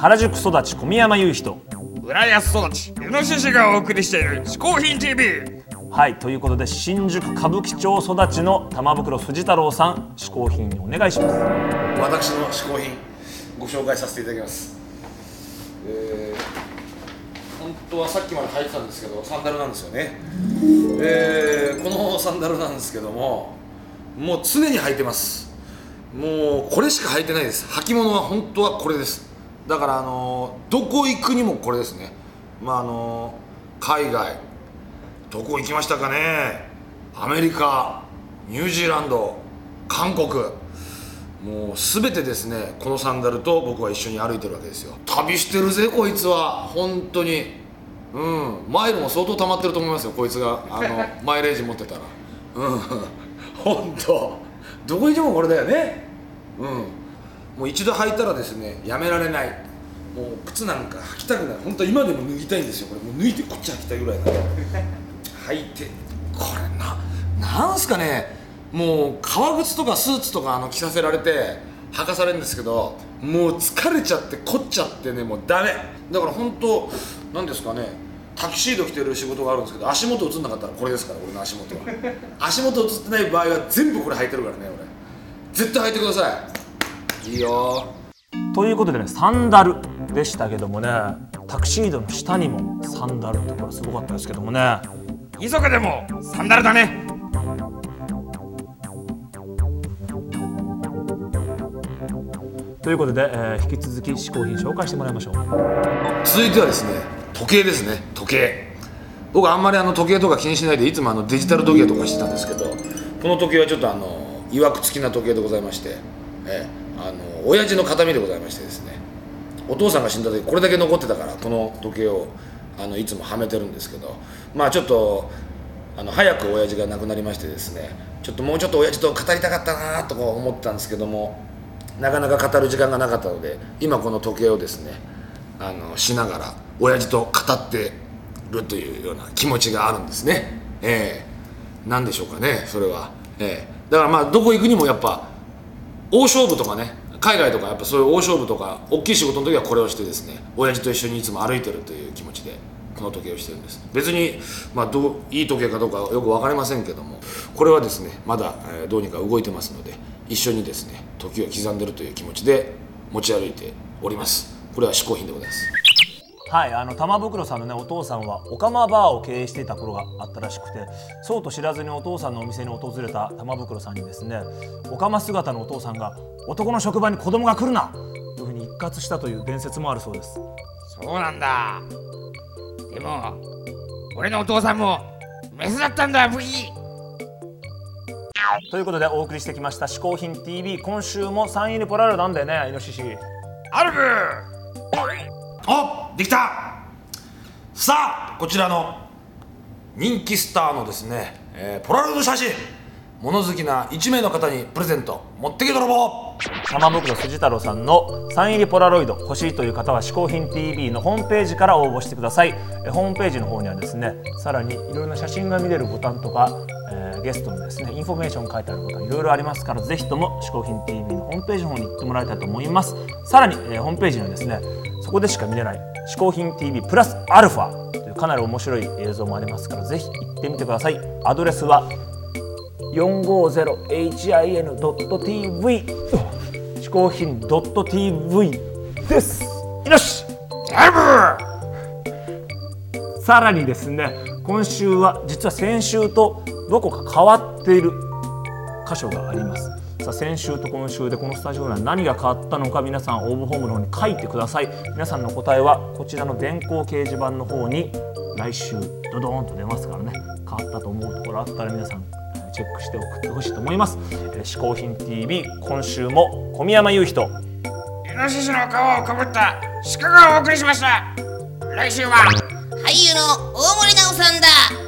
原宿育ち小宮山雄人浦安育ちイノシシがお送りしている嗜好品 TV はいということで新宿歌舞伎町育ちの玉袋筋太郎さん嗜好品お願いします。私の嗜好品ご紹介させていただきます。えー、本当はさっきまで履いてたんですけどサンダルなんですよね。えー、このサンダルなんですけどももう常に履いてます。もうこれしか履いてないです。履物は本当はこれですだからあのどこ行くにもこれですね。まああの海外。どこ行きましたかね。アメリカニュージーランド韓国。もう全てですねこのサンダルと僕は一緒に歩いてるわけですよ。旅してるぜこいつは。本当に。うん。マイルも相当溜まってると思いますよこいつが。あの マイレージ持ってたら。うん。本当。どこ行ってもこれだよね。うんもう一度履いたらですねやめられない。もう靴なんか履きたくない。本当は今でも脱ぎたいんですよ。これもう脱いでこっち履きたいぐらいなんで。履いて。これななんすかね。もう革靴とかスーツとかあの着させられて履かされるんですけどもう疲れちゃって凝っちゃってねもうダメ。だから本当なんですかね。タキシード着てる仕事があるんですけど足元映んなかったらこれですから俺の足元は。足元映ってない場合は全部これ履いてるからね俺。絶対履いてください。いいよ。ということでねサンダルでしたけどもねタクシードの下にもサンダルってこれすごかったですけどもね。急げでもサンダルだね。ということで、えー引き続き嗜好品紹介してもらいましょう。続いてはですね時計ですね。時計。僕あんまりあの時計とか気にしないでいつもあのデジタル時計とかしてたんですけどこの時計はちょっとあのいわくつきな時計でございまして、ええあの親父の形見でございましてですねお父さんが死んだ時これだけ残ってたからこの時計をあのいつもはめてるんですけどまあちょっとあの早く親父が亡くなりましてですねちょっともうちょっと親父と語りたかったなとか思ってたんですけどもなかなか語る時間がなかったので今この時計をですねあのしながら親父と語ってるというような気持ちがあるんですね。ええ。なんでしょうかねそれは。ええ。だからまあどこ行くにもやっぱ大勝負とかね海外とかやっぱそういう大勝負とか大きい仕事の時はこれをしてですね親父と一緒にいつも歩いてるという気持ちでこの時計をしてるんです。別に、まあ、どういい時計かどうかよく分かりませんけどもこれはですねまだ、えーどうにか動いてますので一緒にですね時を刻んでるという気持ちで持ち歩いております。これは嗜好品でございます。はいあの玉袋さんのねお父さんはオカマバーを経営していた頃があったらしくてそうと知らずにお父さんのお店に訪れた玉袋さんにですねオカマ姿のお父さんが男の職場に子供が来るなというふうに一括したという伝説もあるそうです。そうなんだ。でも俺のお父さんもメスだったんだブギということでお送りしてきました「嗜好品 TV」今週もサイン入りポラロイドなんだよねイノシシ。アルブおできた。さあこちらの人気スターのですね、えーポラロイド写真。物好きな1名の方にプレゼント。持ってけ泥棒玉袋筋太郎さんのサイン入りポラロイド欲しいという方は「嗜好品 TV」のホームページから応募してください。えホームページの方にはですねさらにいろいろな写真が見れるボタンとか、えーゲストのですねインフォメーション書いてあるボタンいろいろありますからぜひとも「嗜好品 TV」のホームページの方に行ってもらいたいと思います。さらに、えーホームページにはですねそこでしか見れない「嗜好品 TV プラスアルファ」というかなり面白い映像もありますからぜひ行ってみてください。アドレスは 450hin.tv 嗜好品 .tv です。よし！さらにですね今週は実は先週とどこか変わっている箇所があります。さあ先週と今週でこのスタジオには何が変わったのか皆さん応募フォームの方に書いてください。皆さんの答えはこちらの電光掲示板の方に来週ドドーンと出ますからね。変わったと思うところあったら皆さんチェックして送ってほしいと思います「えー嗜好品 TV」今週も小宮山雄人イノシシの皮をかぶった鹿がお送りしました。来週は俳優の大森奈緒さんだ。